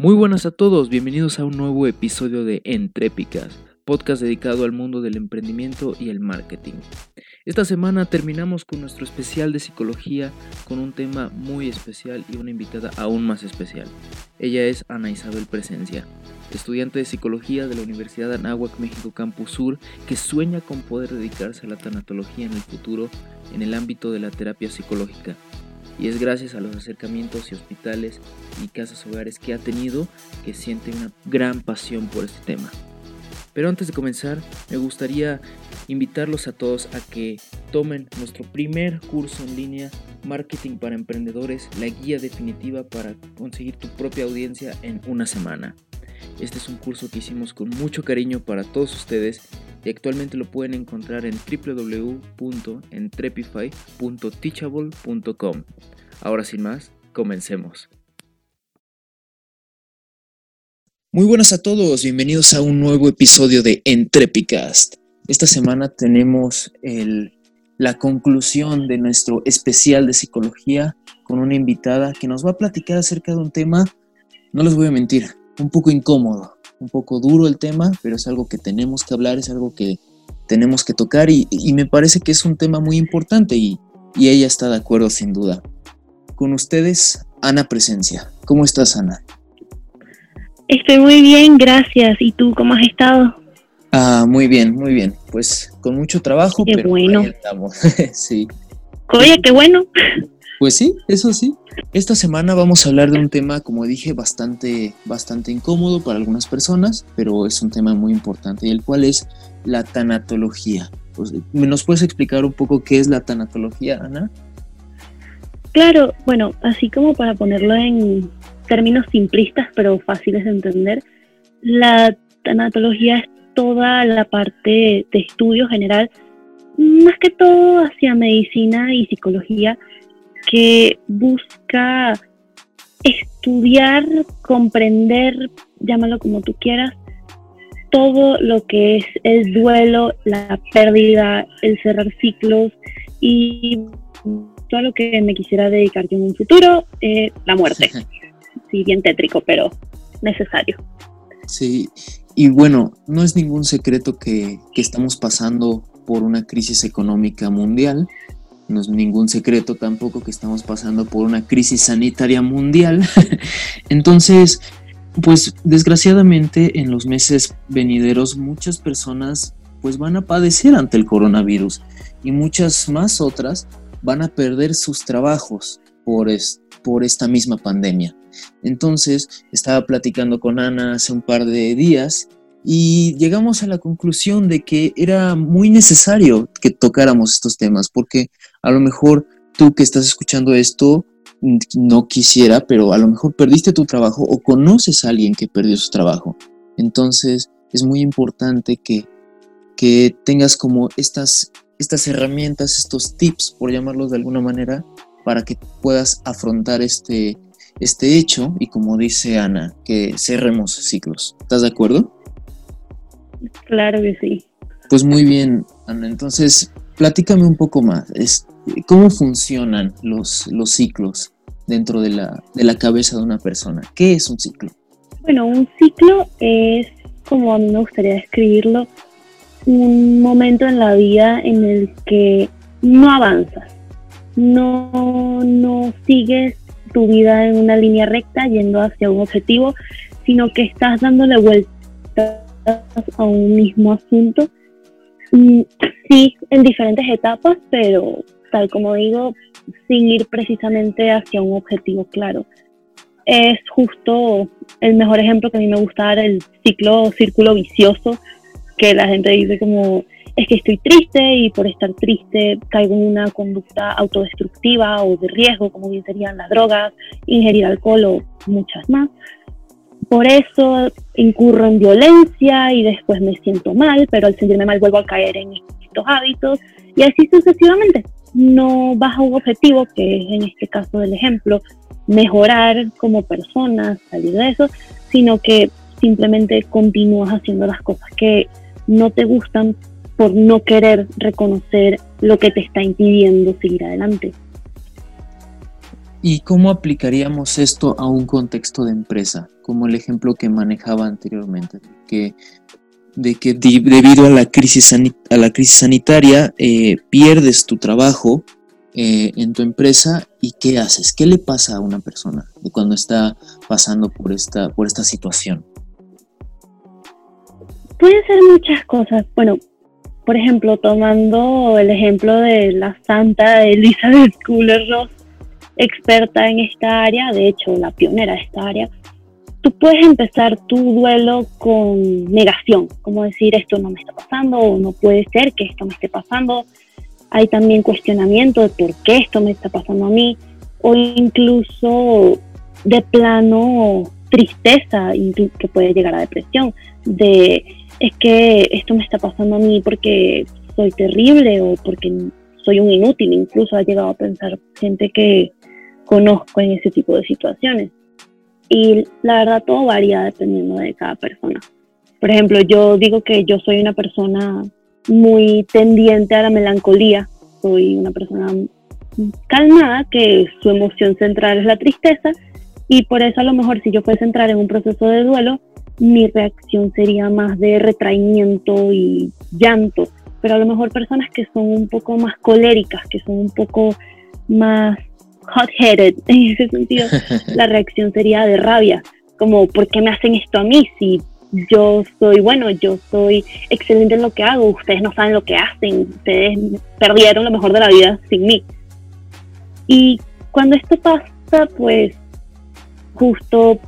Muy buenas a todos, bienvenidos a un nuevo episodio de Entrépicas, podcast dedicado al mundo del emprendimiento y el marketing. Esta semana terminamos con nuestro especial de psicología con un tema muy especial y una invitada aún más especial. Ella es Ana Isabel Presencia, estudiante de psicología de la Universidad de Anáhuac, México Campus Sur, que sueña con poder dedicarse a la tanatología en el futuro en el ámbito de la terapia psicológica y es gracias a los acercamientos y hospitales y casas hogares que ha tenido que siente una gran pasión por este tema. Pero antes de comenzar, me gustaría invitarlos a todos a que tomen nuestro primer curso en línea, Marketing para Emprendedores, la guía definitiva para conseguir tu propia audiencia en una semana. Este es un curso que hicimos con mucho cariño para todos ustedes y actualmente lo pueden encontrar en www.entrepify.teachable.com. Ahora sin más, comencemos. Muy buenas a todos, bienvenidos a un nuevo episodio de Entrepicast. Esta semana tenemos la conclusión de nuestro especial de psicología con una invitada que nos va a platicar acerca de un tema, no les voy a mentir, un poco incómodo, un poco duro el tema, pero es algo que tenemos que hablar, es algo que tenemos que tocar y, me parece que es un tema muy importante y, y ella está de acuerdo sin duda. Con ustedes, Ana Presencia. ¿Cómo estás, Ana? Estoy muy bien, gracias. ¿Y tú cómo has estado? Ah, muy bien, muy bien. Pues con mucho trabajo, qué pero bueno. estamos. sí. Oye, qué bueno. Pues sí, eso sí. Esta semana vamos a hablar de un tema, como dije, bastante, bastante incómodo para algunas personas, pero es un tema muy importante, y el cual es la tanatología. Pues, ¿Nos puedes explicar un poco qué es la tanatología, Ana? Claro, bueno, así como para ponerlo en términos simplistas pero fáciles de entender, la tanatología es toda la parte de estudio general, más que todo hacia medicina y psicología, que busca estudiar, comprender, llámalo como tú quieras, todo lo que es el duelo, la pérdida, el cerrar ciclos y todo lo que me quisiera dedicar yo en un futuro, eh, la muerte. Sí, bien tétrico, pero necesario. Sí, y bueno, no es ningún secreto que, que estamos pasando por una crisis económica mundial no es ningún secreto tampoco que estamos pasando por una crisis sanitaria mundial. Entonces, pues desgraciadamente en los meses venideros muchas personas pues van a padecer ante el coronavirus y muchas más otras van a perder sus trabajos por, por esta misma pandemia. Entonces, estaba platicando con Ana hace un par de días y llegamos a la conclusión de que era muy necesario que tocáramos estos temas, porque a lo mejor tú que estás escuchando esto no quisiera, pero a lo mejor perdiste tu trabajo o conoces a alguien que perdió su trabajo. Entonces es muy importante que, que tengas como estas, estas herramientas, estos tips, por llamarlos de alguna manera, para que puedas afrontar este, este hecho y como dice Ana, que cerremos ciclos. ¿Estás de acuerdo? Claro que sí. Pues muy bien, Ana. Entonces, platícame un poco más. ¿Cómo funcionan los, los ciclos dentro de la, de la cabeza de una persona? ¿Qué es un ciclo? Bueno, un ciclo es, como a mí me gustaría describirlo, un momento en la vida en el que no avanzas, no, no sigues tu vida en una línea recta yendo hacia un objetivo, sino que estás dándole vuelta a un mismo asunto. Mm, sí, en diferentes etapas, pero tal como digo, sin ir precisamente hacia un objetivo claro. Es justo el mejor ejemplo que a mí me gusta dar, el ciclo, círculo vicioso, que la gente dice como, es que estoy triste y por estar triste caigo en una conducta autodestructiva o de riesgo, como bien serían las drogas, ingerir alcohol o muchas más por eso incurro en violencia y después me siento mal, pero al sentirme mal vuelvo a caer en estos hábitos y así sucesivamente. No vas a un objetivo, que es en este caso del ejemplo, mejorar como persona, salir de eso, sino que simplemente continúas haciendo las cosas que no te gustan por no querer reconocer lo que te está impidiendo seguir adelante. ¿Y cómo aplicaríamos esto a un contexto de empresa? Como el ejemplo que manejaba anteriormente, de que debido a la crisis, a la sanitaria eh, pierdes tu trabajo eh, en tu empresa y qué haces, qué le pasa a una persona cuando está pasando por esta, por esta situación. Puede ser muchas cosas. Bueno, por ejemplo, tomando el ejemplo de la santa Elizabeth Kubler-Ross, experta en esta área, de hecho la pionera de esta área, tú puedes empezar tu duelo con negación, como decir esto no me está pasando o no puede ser que esto me esté pasando. Hay también cuestionamiento de por qué esto me está pasando a mí o incluso de plano tristeza que puede llegar a depresión, de es que esto me está pasando a mí porque soy terrible o porque soy un inútil, incluso ha llegado a pensar gente que conozco en ese tipo de situaciones. Y la verdad todo varía dependiendo de cada persona. Por ejemplo, yo digo que yo soy una persona muy tendiente a la melancolía, soy una persona calmada, que su emoción central es la tristeza, y por eso a lo mejor si yo fuese a entrar en un proceso de duelo, mi reacción sería más de retraimiento y llanto, pero a lo mejor personas que son un poco más coléricas, que son un poco más hot-headed en ese sentido, la reacción sería de rabia, como ¿por qué me hacen esto a mí si yo soy bueno, yo soy excelente en lo que hago, ustedes no saben lo que hacen, ustedes perdieron lo mejor de la vida sin mí. Y cuando esto pasa, pues justo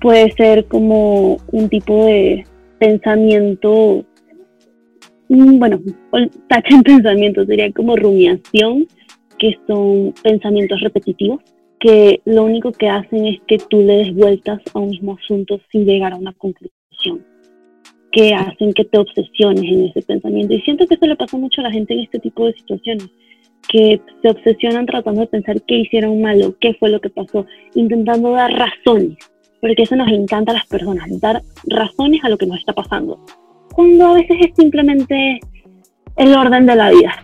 puede ser como un tipo de pensamiento, mm, bueno, tacha en pensamiento, sería como rumiación, que son pensamientos repetitivos, que lo único que hacen es que tú le des vueltas a un mismo asunto sin llegar a una conclusión, que hacen que te obsesiones en ese pensamiento. Y siento que eso le pasa mucho a la gente en este tipo de situaciones, que se obsesionan tratando de pensar qué hicieron malo, qué fue lo que pasó, intentando dar razones, porque eso nos encanta a las personas, dar razones a lo que nos está pasando, cuando a veces es simplemente el orden de la vida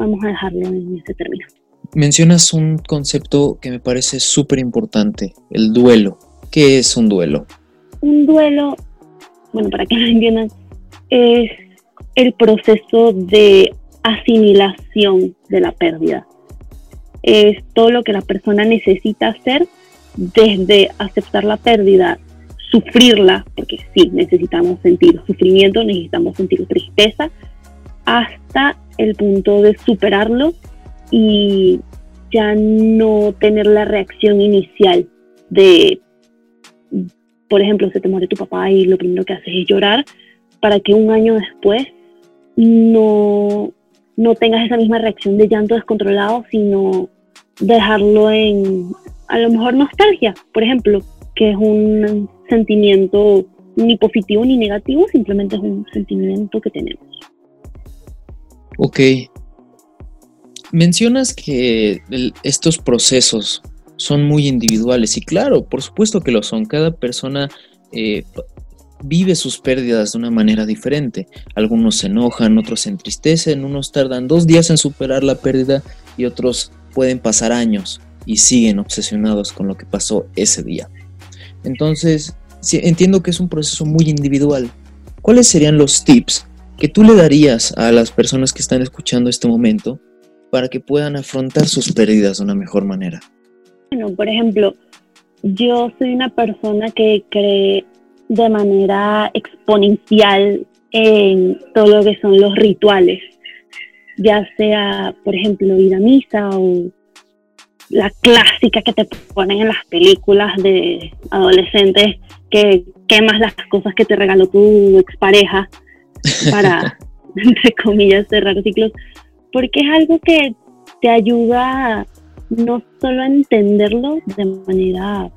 vamos a dejarlo en ese término. Mencionas un concepto que me parece súper importante, el duelo. ¿Qué es un duelo? Un duelo, bueno, para que lo entiendan, es el proceso de asimilación de la pérdida. Es todo lo que la persona necesita hacer desde aceptar la pérdida, sufrirla, porque sí, necesitamos sentir sufrimiento, necesitamos sentir tristeza, hasta el punto de superarlo y ya no tener la reacción inicial de, por ejemplo, se te muere tu papá y lo primero que haces es llorar, para que un año después no, no tengas esa misma reacción de llanto descontrolado, sino dejarlo en, a lo mejor, nostalgia, por ejemplo, que es un sentimiento ni positivo ni negativo, simplemente es un sentimiento que tenemos. Ok. Mencionas que estos procesos son muy individuales y claro, por supuesto que lo son. Cada persona eh, vive sus pérdidas de una manera diferente. Algunos se enojan, otros se entristecen, unos tardan dos días en superar la pérdida y otros pueden pasar años y siguen obsesionados con lo que pasó ese día. Entonces, entiendo que es un proceso muy individual. ¿Cuáles serían los tips que tú le darías a las personas que están escuchando este momento para que puedan afrontar sus pérdidas de una mejor manera? Bueno, por ejemplo, yo soy una persona que cree de manera exponencial en todo lo que son los rituales, ya sea, por ejemplo, ir a misa o la clásica que te ponen en las películas de adolescentes que quemas las cosas que te regaló tu expareja para, entre comillas, cerrar ciclos, porque es algo que te ayuda no solo a entenderlo de manera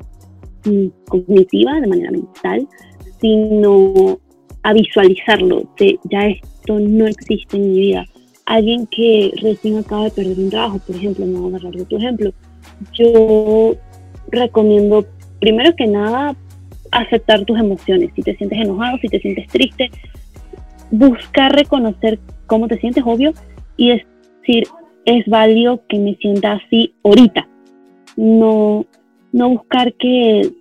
mm, cognitiva, de manera mental, sino a visualizarlo, de ya esto no existe en mi vida. Alguien que recién acaba de perder un trabajo, por ejemplo, me voy a agarrar tu ejemplo, yo recomiendo primero que nada aceptar tus emociones. Si te sientes enojado, si te sientes triste, buscar reconocer cómo te sientes, obvio, y decir, es válido que me sienta así ahorita. no, no buscar que,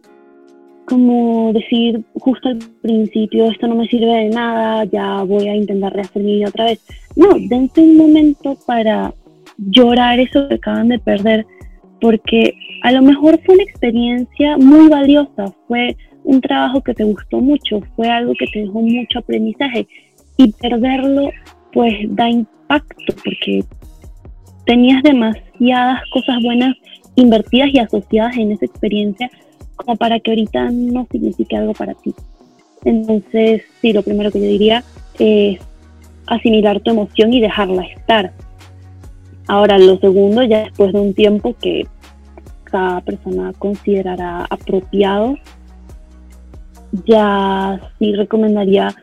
como decir justo al principio, esto no me sirve de nada, ya voy a intentar rehacer mi vida otra vez. No, dense un momento para llorar eso que acaban de perder, porque a lo mejor fue una experiencia muy valiosa, fue un trabajo que te gustó mucho, fue algo que te dejó mucho aprendizaje y perderlo pues da impacto porque tenías demasiadas cosas buenas invertidas y asociadas en esa experiencia como para que ahorita no signifique algo para ti. Entonces, sí, lo primero que yo diría es asimilar tu emoción y dejarla estar. Ahora, lo segundo, ya después de un tiempo que cada persona considerará apropiado, ya sí recomendaría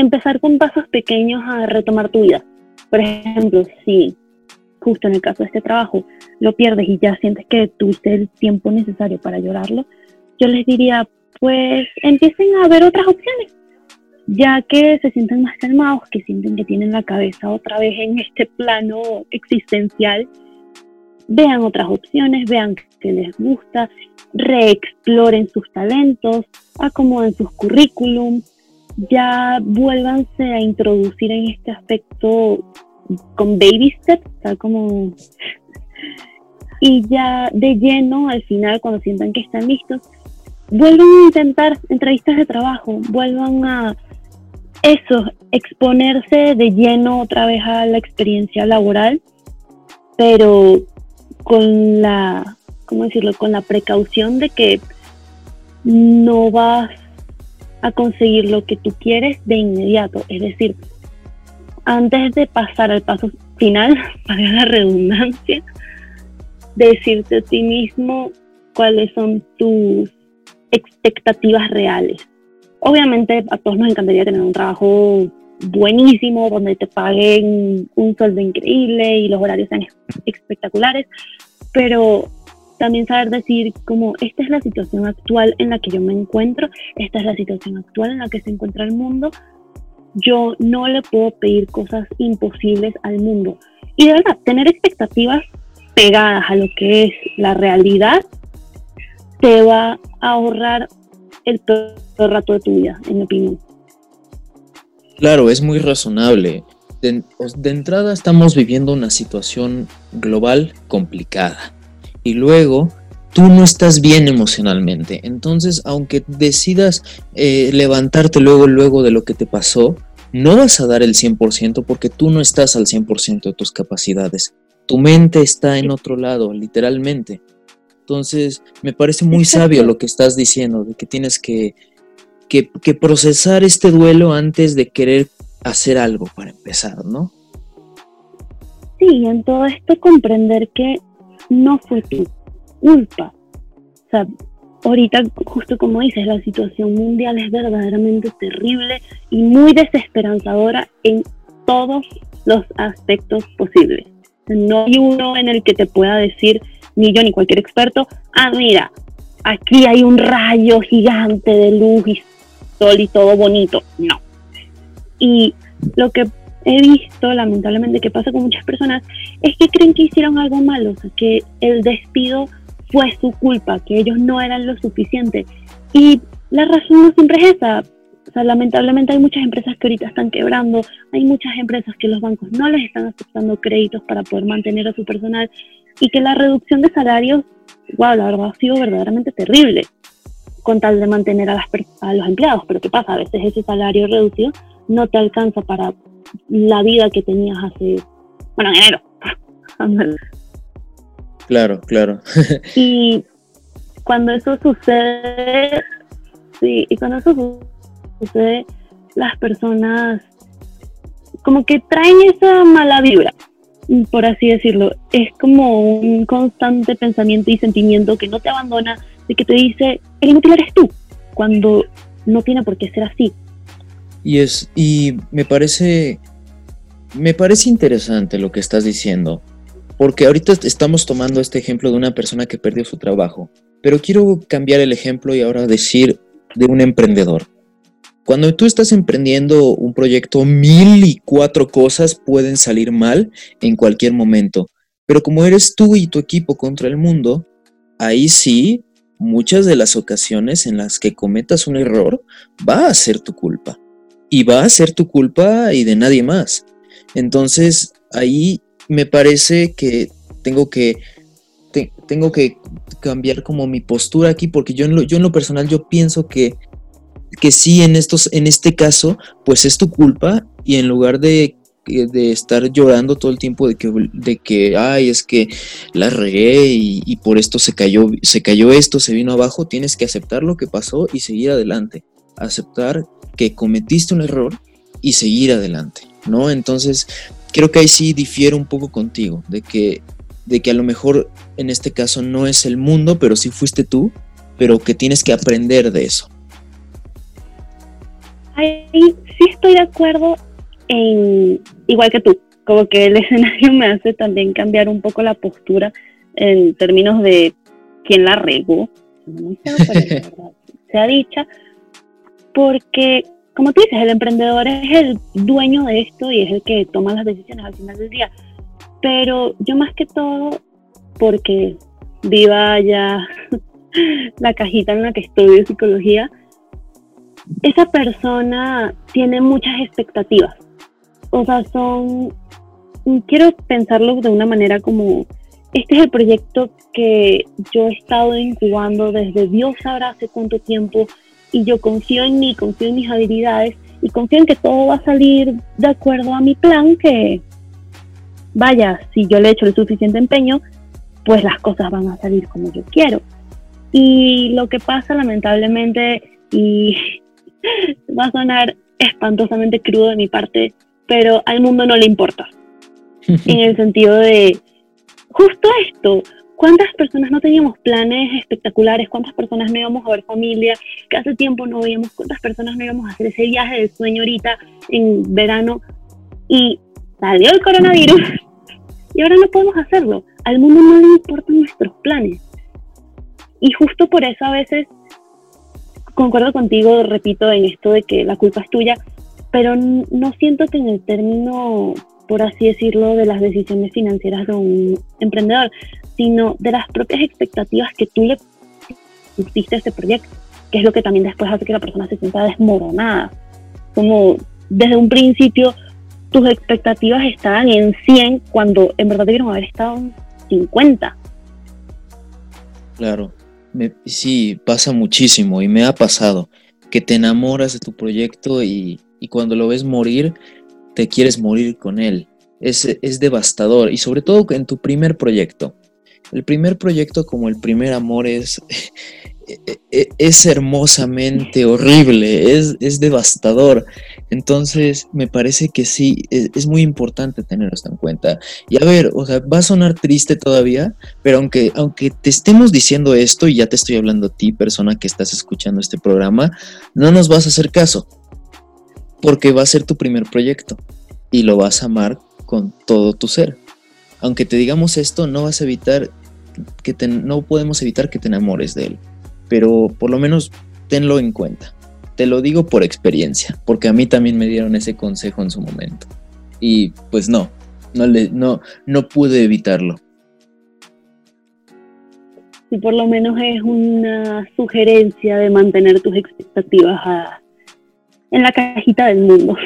empezar con pasos pequeños a retomar tu vida. Por ejemplo, si justo en el caso de este trabajo lo pierdes y ya sientes que tuviste el tiempo necesario para llorarlo, yo les diría, pues empiecen a ver otras opciones, ya que se sienten más calmados, que sienten que tienen la cabeza otra vez en este plano existencial, vean otras opciones, vean que les gusta, reexploren sus talentos, acomoden sus currículum, ya vuélvanse a introducir en este aspecto con baby steps, tal como... Y ya de lleno, al final, cuando sientan que están listos, vuelvan a intentar entrevistas de trabajo, vuelvan a eso, exponerse de lleno otra vez a la experiencia laboral, pero con la, ¿cómo decirlo?, con la precaución de que no vas a conseguir lo que tú quieres de inmediato. Es decir, antes de pasar al paso final, para la redundancia, decirte a ti mismo cuáles son tus expectativas reales. Obviamente a todos nos encantaría tener un trabajo buenísimo, donde te paguen un sueldo increíble y los horarios sean espectaculares, pero también saber decir como esta es la situación actual en la que yo me encuentro, esta es la situación actual en la que se encuentra el mundo, yo no le puedo pedir cosas imposibles al mundo. Y de verdad, tener expectativas pegadas a lo que es la realidad te va a ahorrar el peor rato de tu vida, en mi opinión. Claro, es muy razonable. De, de, entrada estamos viviendo una situación global complicada y luego tú no estás bien emocionalmente. Entonces, aunque decidas eh, levantarte luego, luego de lo que te pasó, no vas a dar el 100% porque tú no estás al 100% de tus capacidades. Tu mente está en otro lado, literalmente. Entonces, me parece muy sabio lo que estás diciendo, de que tienes que, que, que, procesar este duelo antes de querer hacer algo para empezar, ¿no? Sí, en todo esto comprender que no fue tu culpa. O sea, ahorita, justo como dices, la situación mundial es verdaderamente terrible y muy desesperanzadora en todos los aspectos posibles. No hay uno en el que te pueda decir, ni yo ni cualquier experto, ah, mira, aquí hay un rayo gigante de luz y sol y todo bonito. No. Y lo que he visto, lamentablemente, que pasa con muchas personas, es que creen que hicieron algo malo, o sea, que el despido fue su culpa, que ellos no eran lo suficiente. Y la razón no siempre es esa. O sea, lamentablemente hay muchas empresas que ahorita están quebrando, hay muchas empresas que los bancos no les están aceptando créditos para poder mantener a su personal y que la reducción de salarios, wow, la verdad ha sido verdaderamente terrible con tal de mantener a, las, a los empleados. Pero ¿qué pasa? A veces ese salario reducido no te alcanza para la vida que tenías hace, bueno, en enero. claro, claro. y cuando eso sucede, sí, y cuando eso sucede, las personas como que traen esa mala vibra por así decirlo. Es como un constante pensamiento y sentimiento que no te abandona, de que te dice, el inútil eres tú, cuando no tiene por qué ser así. Y es, y me parece, me parece interesante lo que estás diciendo, porque ahorita estamos tomando este ejemplo de una persona que perdió su trabajo, pero quiero cambiar el ejemplo y ahora decir de un emprendedor. Cuando tú estás emprendiendo un proyecto, mil y cuatro cosas pueden salir mal en cualquier momento. Pero como eres tú y tu equipo contra el mundo, ahí sí, muchas de las ocasiones en las que cometas un error va a ser tu culpa. Y va a ser tu culpa y de nadie más. Entonces, ahí me parece que tengo que tengo que cambiar como mi postura aquí porque yo en lo, yo en lo personal yo pienso que que sí en estos en este caso pues es tu culpa y en lugar de de estar llorando todo el tiempo de que, de que ay, es que la regué y, por esto se cayó, se cayó esto, se vino abajo, tienes que aceptar lo que pasó y seguir adelante. Aceptar que cometiste un error y seguir adelante, ¿no? Entonces, creo que ahí sí difiero un poco contigo, de que, de que a lo mejor en este caso no es el mundo, pero sí fuiste tú, pero que tienes que aprender de eso. Ahí sí estoy de acuerdo en, igual que tú, como que el escenario me hace también cambiar un poco la postura en términos de quién la regó, sea dicha, porque como tú dices, el emprendedor es el dueño de esto y es el que toma las decisiones al final del día. Pero yo más que todo, porque viva ya la cajita en la que estudio psicología, esa persona tiene muchas expectativas o sea, son, quiero pensarlo de una manera como, este es el proyecto que yo he estado incubando desde Dios sabrá hace cuánto tiempo y yo confío en mí, confío en mis habilidades y confío en que todo va a salir de acuerdo a mi plan, que vaya, si yo le echo el suficiente empeño, pues las cosas van a salir como yo quiero. Y lo que pasa lamentablemente, y va a sonar espantosamente crudo de mi parte, pero al mundo no le importa. en el sentido de, justo esto, ¿cuántas personas no teníamos planes espectaculares? ¿Cuántas personas no íbamos a ver familia? Que hace tiempo no veíamos, ¿cuántas personas no íbamos a hacer ese viaje de sueño ahorita en verano? Y salió el coronavirus y ahora no podemos hacerlo. Al mundo no le importan nuestros planes. Y justo por eso a veces concuerdo contigo, repito, en esto de que la culpa es tuya, pero no siento que en el término, por así decirlo, de las decisiones financieras de un emprendedor, sino de las propias expectativas que tú le pusiste a ese proyecto, que es lo que también después hace que la persona se sienta desmoronada. Como desde un principio tus expectativas estaban en 100 cuando en verdad debieron haber estado en 50. Claro, sí, pasa muchísimo y me ha pasado que te enamoras de tu proyecto y, y cuando lo ves morir, te quieres morir con él. Es, es devastador y sobre todo en tu primer proyecto. El primer proyecto como el primer amor es, e, e, es hermosamente horrible, es, es, devastador. Entonces, me parece que sí, es, es, muy importante tener esto en cuenta. Y a ver, o sea, va a sonar triste todavía, pero aunque, aunque te estemos diciendo esto, y ya te estoy hablando a ti, persona que estás escuchando este programa, no nos vas a hacer caso porque va a ser tu primer proyecto y lo vas a amar con todo tu ser. Aunque te digamos esto, no vas a evitar que te, no podemos evitar que te enamores de él, pero por lo menos tenlo en cuenta. Te lo digo por experiencia, porque a mí también me dieron ese consejo en su momento. Y pues no, no, le, no, no pude evitarlo. Y por lo menos es una sugerencia de mantener tus expectativas a, en la cajita del mundo.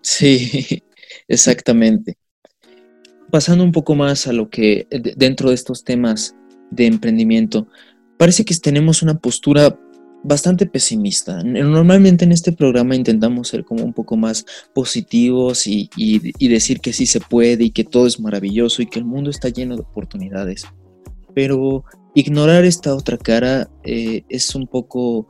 Sí, exactamente. Pasando un poco más a lo que dentro de estos temas de emprendimiento, parece que tenemos una postura bastante pesimista. Normalmente en este programa intentamos ser como un poco más positivos y, decir que sí se puede y que todo es maravilloso y que el mundo está lleno de oportunidades. Pero ignorar esta otra cara eh, es un poco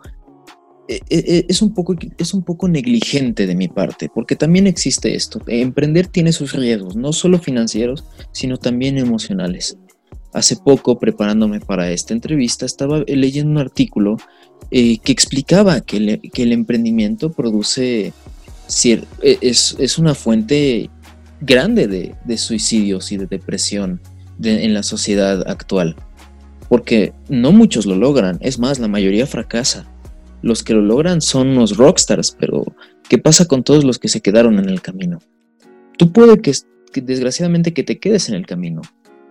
es un, poco, es un poco negligente de mi parte, porque también existe esto. Emprender tiene sus riesgos, no solo financieros, sino también emocionales. Hace poco, preparándome para esta entrevista, estaba leyendo un artículo eh, que explicaba que, el emprendimiento produce, es, es, una fuente grande de, suicidios y de depresión en la sociedad actual. Porque no muchos lo logran, es más, la mayoría fracasa los que lo logran son unos rockstars, pero ¿qué pasa con todos los que se quedaron en el camino? Tú puede que, desgraciadamente que te quedes en el camino,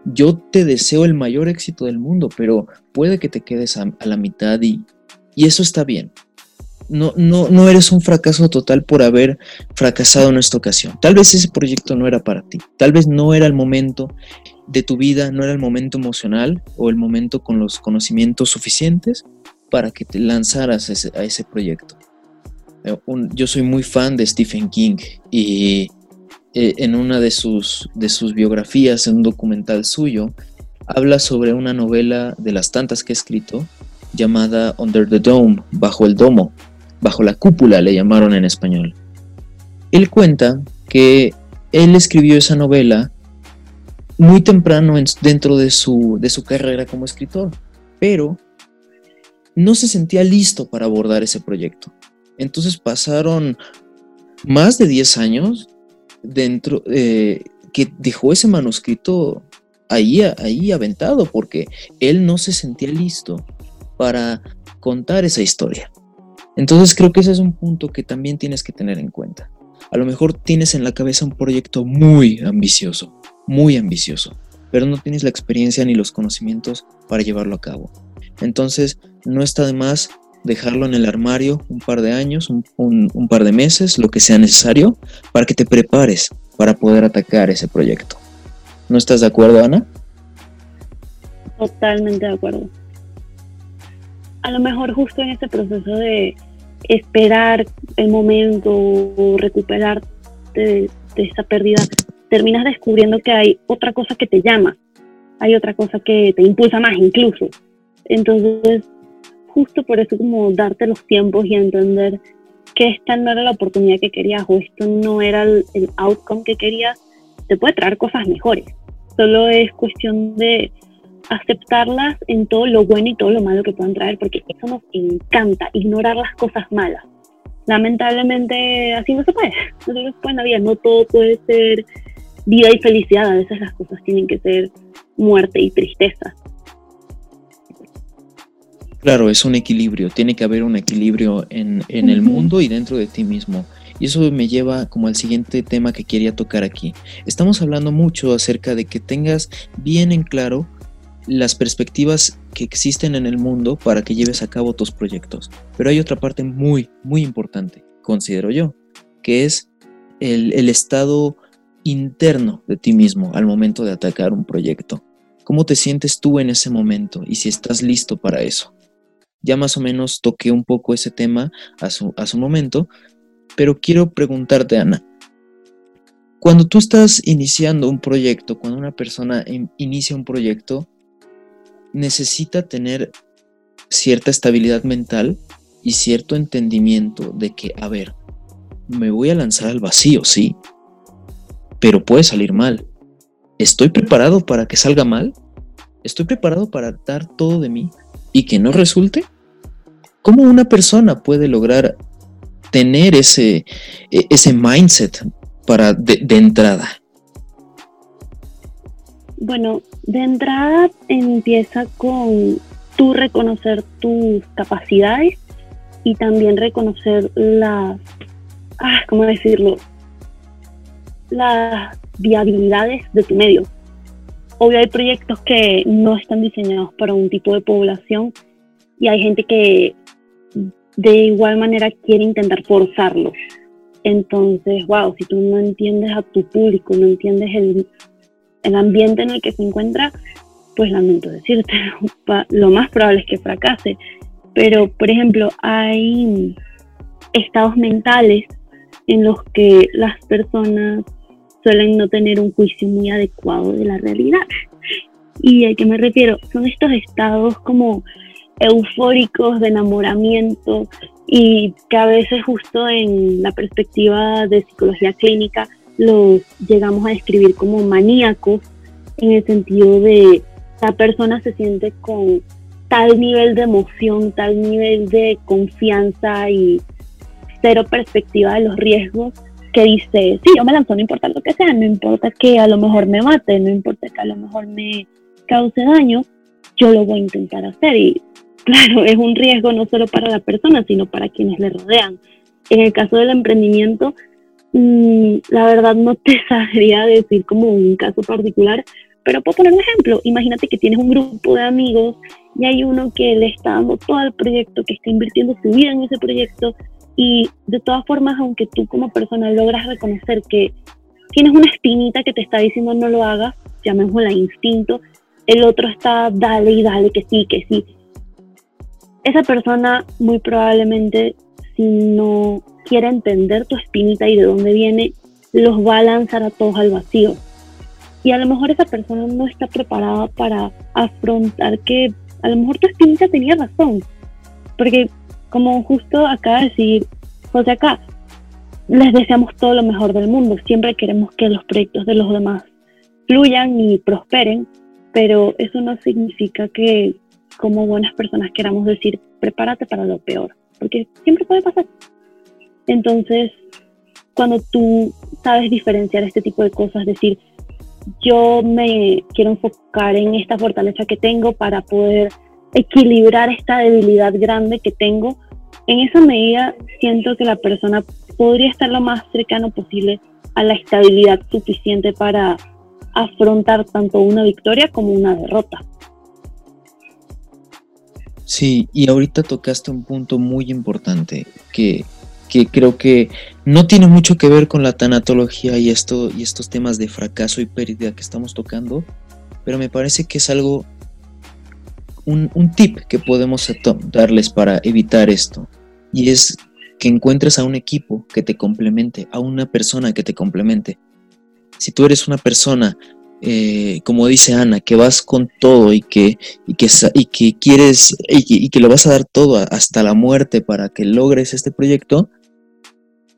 yo te deseo el mayor éxito del mundo, pero puede que te quedes a, la mitad y, y eso está bien. No, no, no eres un fracaso total por haber fracasado en esta ocasión. Tal vez ese proyecto no era para ti. Tal vez no era el momento de tu vida, no era el momento emocional o el momento con los conocimientos suficientes para que te lanzaras a ese, proyecto. Eh, yo soy muy fan de Stephen King y eh, en una de sus, de sus biografías, en un documental suyo, habla sobre una novela de las tantas que ha escrito llamada Under the Dome, bajo el domo, bajo la cúpula le llamaron en español. Él cuenta que él escribió esa novela muy temprano dentro de su, de su carrera como escritor, pero no se sentía listo para abordar ese proyecto. Entonces pasaron más de 10 años dentro eh, que dejó ese manuscrito ahí, ahí aventado porque él no se sentía listo para contar esa historia. Entonces creo que ese es un punto que también tienes que tener en cuenta. A lo mejor tienes en la cabeza un proyecto muy ambicioso, muy ambicioso, pero no tienes la experiencia ni los conocimientos para llevarlo a cabo. Entonces no está de más dejarlo en el armario un par de años, un, par de meses, lo que sea necesario, para que te prepares para poder atacar ese proyecto. ¿No estás de acuerdo, Ana? Totalmente de acuerdo. A lo mejor justo en este proceso de esperar el momento o recuperarte de, de esa pérdida, terminas descubriendo que hay otra cosa que te llama, hay otra cosa que te impulsa más incluso. Entonces, justo por eso como darte los tiempos y entender que esta no era la oportunidad que querías o esto no era el, outcome que querías, te puede traer cosas mejores. Solo es cuestión de aceptarlas en todo lo bueno y todo lo malo que puedan traer, porque eso nos encanta, ignorar las cosas malas. Lamentablemente así no se puede, no se puede en la vida, no todo puede ser vida y felicidad, a veces las cosas tienen que ser muerte y tristeza. Claro, es un equilibrio, tiene que haber un equilibrio en, el mundo y dentro de ti mismo. Y eso me lleva como al siguiente tema que quería tocar aquí. Estamos hablando mucho acerca de que tengas bien en claro las perspectivas que existen en el mundo para que lleves a cabo tus proyectos. Pero hay otra parte muy, muy importante, considero yo, que es el, el estado interno de ti mismo al momento de atacar un proyecto. ¿Cómo te sientes tú en ese momento y si estás listo para eso? Ya más o menos toqué un poco ese tema a su, momento, pero quiero preguntarte, Ana, cuando tú estás iniciando un proyecto, cuando una persona inicia un proyecto, necesita tener cierta estabilidad mental y cierto entendimiento de que, a ver, me voy a lanzar al vacío, sí, pero puede salir mal. ¿Estoy preparado para que salga mal? ¿Estoy preparado para dar todo de mí? Y que no resulte? ¿Cómo una persona puede lograr tener ese, e, ese mindset para de, entrada? Bueno, de entrada empieza con tú reconocer tus capacidades y también reconocer las, ah, ¿cómo decirlo? Las viabilidades de tu medio obvio hay proyectos que no están diseñados para un tipo de población y hay gente que de igual manera quiere intentar forzarlo. Entonces, wow, si tú no entiendes a tu público, no entiendes el, el ambiente en el que se encuentra, pues lamento decirte, lo más probable es que fracase. Pero, por ejemplo, hay estados mentales en los que las personas suelen no tener un juicio muy adecuado de la realidad. ¿Y a qué me refiero? Son estos estados como eufóricos de enamoramiento y que a veces justo en la perspectiva de psicología clínica los llegamos a describir como maníacos en el sentido de la persona se siente con tal nivel de emoción, tal nivel de confianza y cero perspectiva de los riesgos que dice, sí, yo me lanzo, no importa lo que sea, no importa que a lo mejor me mate, no importa que a lo mejor me cause daño, yo lo voy a intentar hacer. Y claro, es un riesgo no solo para la persona, sino para quienes le rodean. En el caso del emprendimiento, mm, la verdad no te sabría decir como un caso particular, Pero puedo poner un ejemplo. Imagínate que tienes un grupo de amigos y hay uno que le está dando todo el proyecto, que está invirtiendo su vida en ese proyecto y de todas formas, aunque tú como persona logras reconocer que tienes una espinita que te está diciendo no lo hagas, llamémosla instinto, el otro está dale y dale que sí, que sí. Esa persona muy probablemente si no quiere entender tu espinita y de dónde viene, los va a lanzar a todos al vacío. Y a lo mejor esa persona no está preparada para afrontar que a lo mejor tu espinita tenía razón. Porque como justo acá decir José acá, les deseamos todo lo mejor del mundo. Siempre queremos que los proyectos de los demás fluyan y prosperen, pero eso no significa que como buenas personas queramos decir, prepárate para lo peor, porque siempre puede pasar. Entonces, cuando tú sabes diferenciar este tipo de cosas, decir, yo me quiero enfocar en esta fortaleza que tengo para poder equilibrar esta debilidad grande que tengo, en esa medida siento que la persona podría estar lo más cercano posible a la estabilidad suficiente para afrontar tanto una victoria como una derrota. Sí, y ahorita tocaste un punto muy importante que, que creo que no tiene mucho que ver con la tanatología y, esto, y estos temas de fracaso y pérdida que estamos tocando, pero me parece que es algo un, tip que podemos darles para evitar esto. Y es que encuentres a un equipo que te complemente, a una persona que te complemente. Si tú eres una persona, eh, como dice Ana, que vas con todo y que, y que, y que quieres y que, lo vas a dar todo hasta la muerte para que logres este proyecto,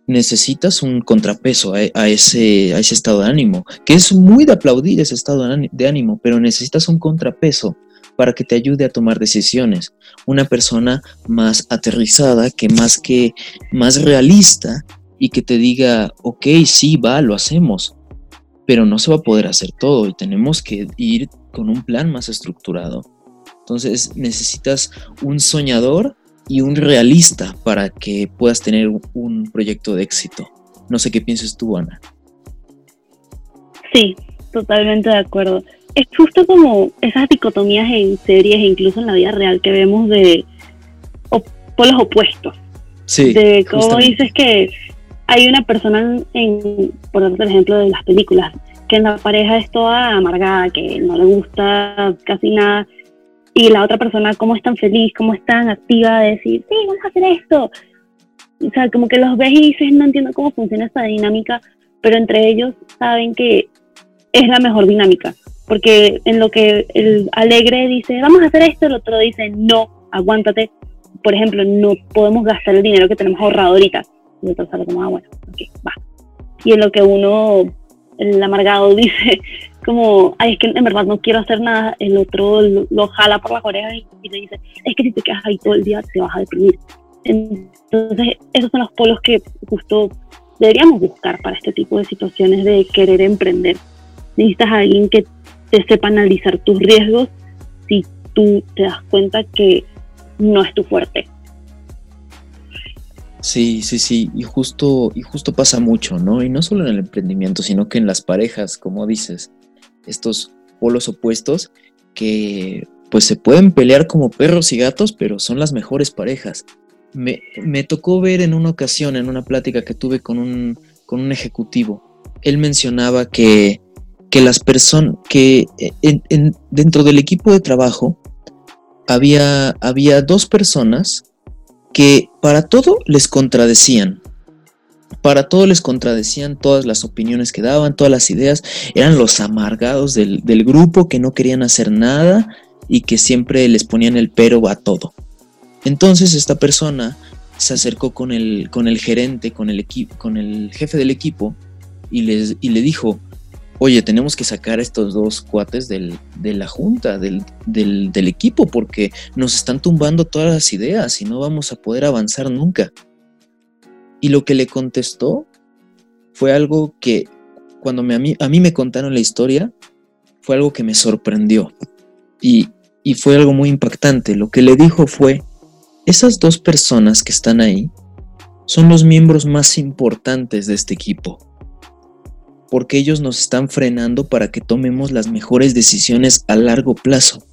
necesitas un contrapeso a, ese, a ese estado de ánimo, que es muy de aplaudir ese estado de ánimo, pero necesitas un contrapeso para que te ayude a tomar decisiones. Una persona más aterrizada, que más que más realista y que te diga, ok, sí, va, lo hacemos, pero no se va a poder hacer todo y tenemos que ir con un plan más estructurado. Entonces necesitas un soñador y un realista para que puedas tener un proyecto de éxito. No sé qué piensas tú, Ana. Sí, totalmente de acuerdo es justo como esas dicotomías en series e incluso en la vida real que vemos de polos opuestos. Sí. De cómo dices que hay una persona en, por ejemplo, de las películas, que en la pareja es toda amargada, que no le gusta casi nada, y la otra persona cómo es tan feliz, cómo es tan activa de decir, sí, vamos a hacer esto. O sea, como que los ves y dices, no entiendo cómo funciona esta dinámica, pero entre ellos saben que es la mejor dinámica porque en lo que el alegre dice, vamos a hacer esto, el otro dice, no, aguántate. Por ejemplo, no podemos gastar el dinero que tenemos ahorrado ahorita. Y el otro sale como, ah, bueno, ok, va. Y en lo que uno, el amargado, dice, como, ay, es que en verdad no quiero hacer nada, el otro lo, jala por las orejas y, y, le dice, es que si te quedas ahí todo el día te vas a deprimir. Entonces, esos son los polos que justo deberíamos buscar para este tipo de situaciones de querer emprender. Necesitas a alguien que te sepa analizar tus riesgos si tú te das cuenta que no es tu fuerte. Sí, sí, sí, y justo, y justo pasa mucho, ¿no? Y no solo en el emprendimiento, sino que en las parejas, como dices, estos polos opuestos que pues se pueden pelear como perros y gatos, pero son las mejores parejas. Me, me tocó ver en una ocasión, en una plática que tuve con un, con un ejecutivo, él mencionaba que que las personas, que en, dentro del equipo de trabajo había, había dos personas que para todo les contradecían. Para todo les contradecían todas las opiniones que daban, todas las ideas. Eran los amargados del, del grupo que no querían hacer nada y que siempre les ponían el pero a todo. Entonces esta persona se acercó con el, con el gerente, con el, con el jefe del equipo y, les, y le dijo, oye, tenemos que sacar estos dos cuates de la junta, del, equipo, porque nos están tumbando todas las ideas y no vamos a poder avanzar nunca. Y lo que le contestó fue algo que cuando me, a, mí, a, mí, me contaron la historia, fue algo que me sorprendió. Y, y fue algo muy impactante. Lo que le dijo fue, esas dos personas que están ahí son los miembros más importantes de este equipo porque ellos nos están frenando para que tomemos las mejores decisiones a largo plazo.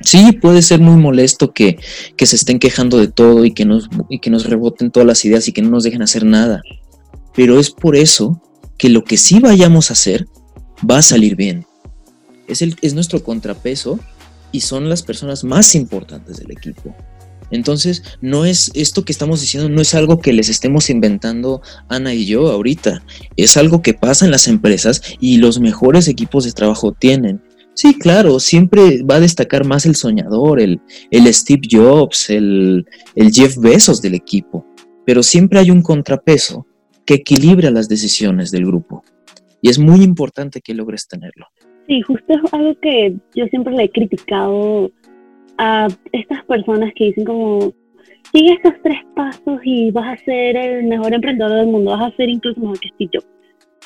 Sí, puede ser muy molesto que, se estén quejando de todo y que, nos, y que nos reboten todas las ideas y que no nos dejen hacer nada. Pero es por eso que lo que sí vayamos a hacer va a salir bien. Es, el, es nuestro contrapeso y son las personas más importantes del equipo. Entonces, no es esto que estamos diciendo, no es algo que les estemos inventando Ana y yo ahorita. Es algo que pasa en las empresas y los mejores equipos de trabajo tienen. Sí, claro, siempre va a destacar más el soñador, el, el Steve Jobs, el, el Jeff Bezos del equipo, pero siempre hay un contrapeso que equilibra las decisiones del grupo. Y es muy importante que logres tenerlo. Sí, justo es algo que yo siempre le he criticado a estas personas que dicen como, sigue estos tres pasos y vas a ser el mejor emprendedor del mundo, vas a ser incluso mejor que Steve Jobs.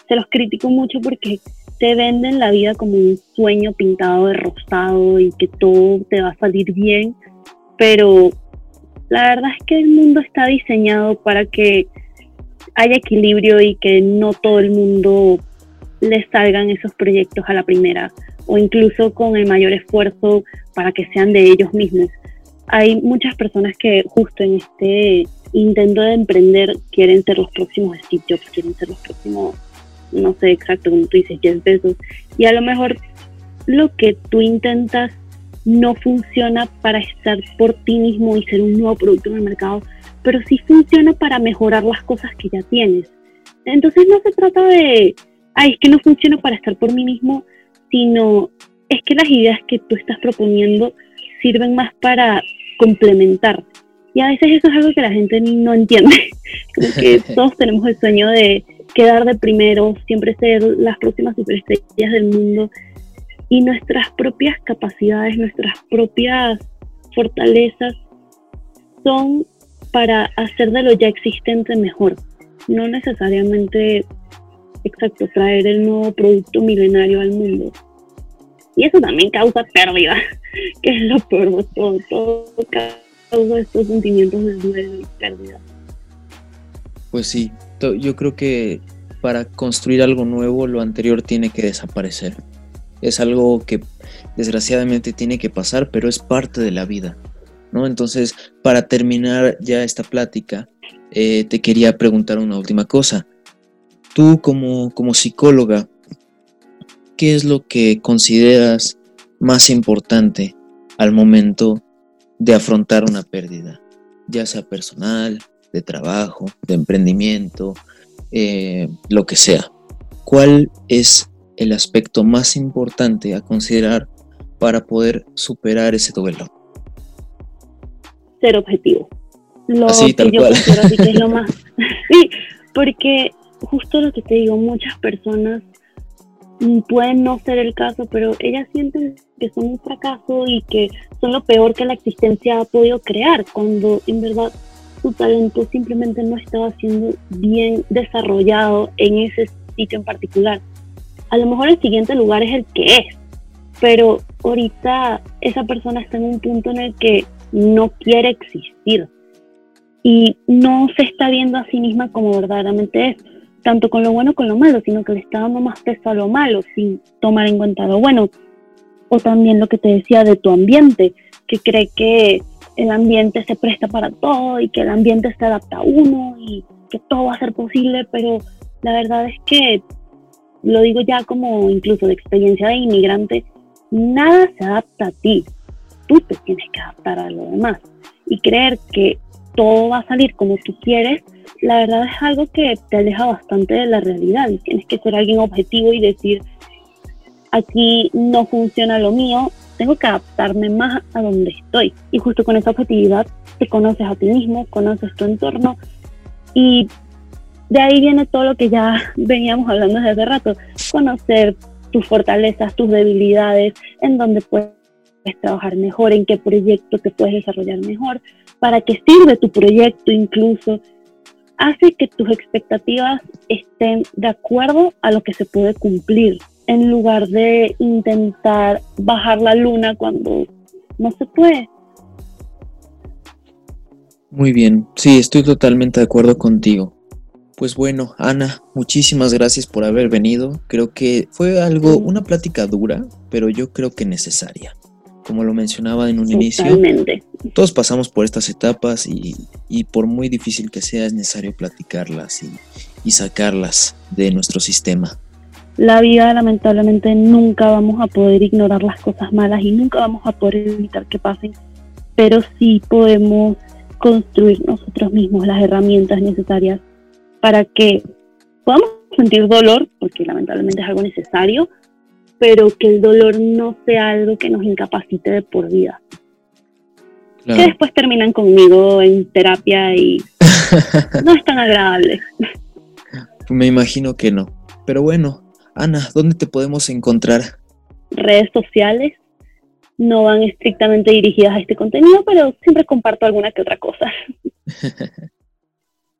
Se los critico mucho porque te venden la vida como un sueño pintado de rosado y que todo te va a salir bien, pero la verdad es que el mundo está diseñado para que haya equilibrio y que no todo el mundo le salgan esos proyectos a la primera o incluso con el mayor esfuerzo para que sean de ellos mismos. Hay muchas personas que justo en este intento de emprender quieren ser los próximos Steve Jobs, quieren ser los próximos no sé exacto como tú dices, 10 pesos. Y a lo mejor lo que tú intentas no funciona para estar por ti mismo y ser un nuevo producto en el mercado, pero sí funciona para mejorar las cosas que ya tienes. Entonces no se trata de, ay, es que no funciona para estar por mí mismo, sino es que las ideas que tú estás proponiendo sirven más para complementar. Y a veces eso es algo que la gente no entiende. Como que todos tenemos el sueño de quedar de primero, siempre ser las próximas superestrellas del mundo y nuestras propias capacidades, nuestras propias fortalezas son para hacer de lo ya existente mejor, no necesariamente, exacto, traer el nuevo producto milenario al mundo. Y eso también causa pérdida, que es lo peor de todo, todo causa estos sentimientos de duelo y pérdida. Pues sí, yo creo que para construir algo nuevo lo anterior tiene que desaparecer. Es algo que desgraciadamente tiene que pasar, pero es parte de la vida. ¿no? Entonces, para terminar ya esta plática, eh, te quería preguntar una última cosa. Tú como, como psicóloga, ¿qué es lo que consideras más importante al momento de afrontar una pérdida? Ya sea personal, de trabajo, de emprendimiento, eh, lo que sea. ¿Cuál es el aspecto más importante a considerar para poder superar ese duelo? Ser objetivo. Lo así, tal cual. es lo más. sí, porque justo lo que te digo, muchas personas pueden no ser el caso, pero ellas sienten que son un fracaso y que son lo peor que la existencia ha podido crear, cuando en verdad su talento simplemente no estaba siendo bien desarrollado en ese sitio en particular. A lo mejor el siguiente lugar es el que es, pero ahorita esa persona está en un punto en el que no quiere existir y no se está viendo a sí misma como verdaderamente es, tanto con lo bueno con lo malo, sino que le está dando más peso a lo malo sin tomar en cuenta lo bueno. O también lo que te decía de tu ambiente, que cree que el ambiente se presta para todo y que el ambiente se adapta a uno y que todo va a ser posible, pero la verdad es que, lo digo ya como incluso de experiencia de inmigrante, nada se adapta a ti, tú te tienes que adaptar a lo demás y creer que todo va a salir como tú quieres, la verdad es algo que te aleja bastante de la realidad tienes que ser alguien objetivo y decir, aquí no funciona lo mío, tengo que adaptarme más a donde estoy. Y justo con esa objetividad te conoces a ti mismo, conoces tu entorno y de ahí viene todo lo que ya veníamos hablando desde hace rato, conocer tus fortalezas, tus debilidades, en dónde puedes trabajar mejor, en qué proyecto te puedes desarrollar mejor, para qué sirve tu proyecto incluso, hace que tus expectativas estén de acuerdo a lo que se puede cumplir en lugar de intentar bajar la luna cuando no se puede. Muy bien, sí, estoy totalmente de acuerdo contigo. Pues bueno, Ana, muchísimas gracias por haber venido. Creo que fue algo, una plática dura, pero yo creo que necesaria. Como lo mencionaba en un inicio, todos pasamos por estas etapas y, por muy difícil que sea, es necesario platicarlas y, y sacarlas de nuestro sistema. La vida, lamentablemente, nunca vamos a poder ignorar las cosas malas y nunca vamos a poder evitar que pasen, pero sí podemos construir nosotros mismos las herramientas necesarias para que podamos sentir dolor, porque lamentablemente es algo necesario, pero que el dolor no sea algo que nos incapacite de por vida. Que después terminan conmigo en terapia y no es tan agradable. Me imagino que no. Pero bueno, Ana, ¿dónde te podemos encontrar? Redes sociales no van estrictamente dirigidas a este contenido, pero siempre comparto alguna que otra cosa.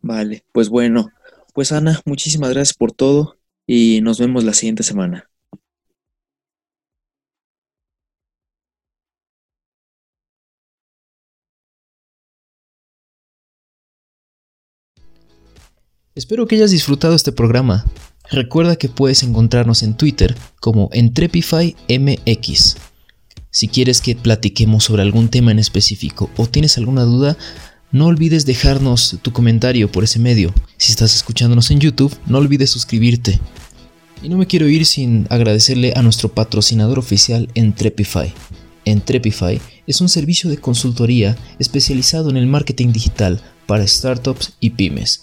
vale, pues bueno, pues Ana, muchísimas gracias por todo y nos vemos la siguiente semana. Espero que hayas disfrutado este programa. Recuerda que puedes encontrarnos en Twitter como EntrepifyMX. Si quieres que platiquemos sobre algún tema en específico o tienes alguna duda, no olvides dejarnos tu comentario por ese medio. Si estás escuchándonos en YouTube, no olvides suscribirte. Y no me quiero ir sin agradecerle a nuestro patrocinador oficial Entrepify. Entrepify es un servicio de consultoría especializado en el marketing digital para startups y pymes,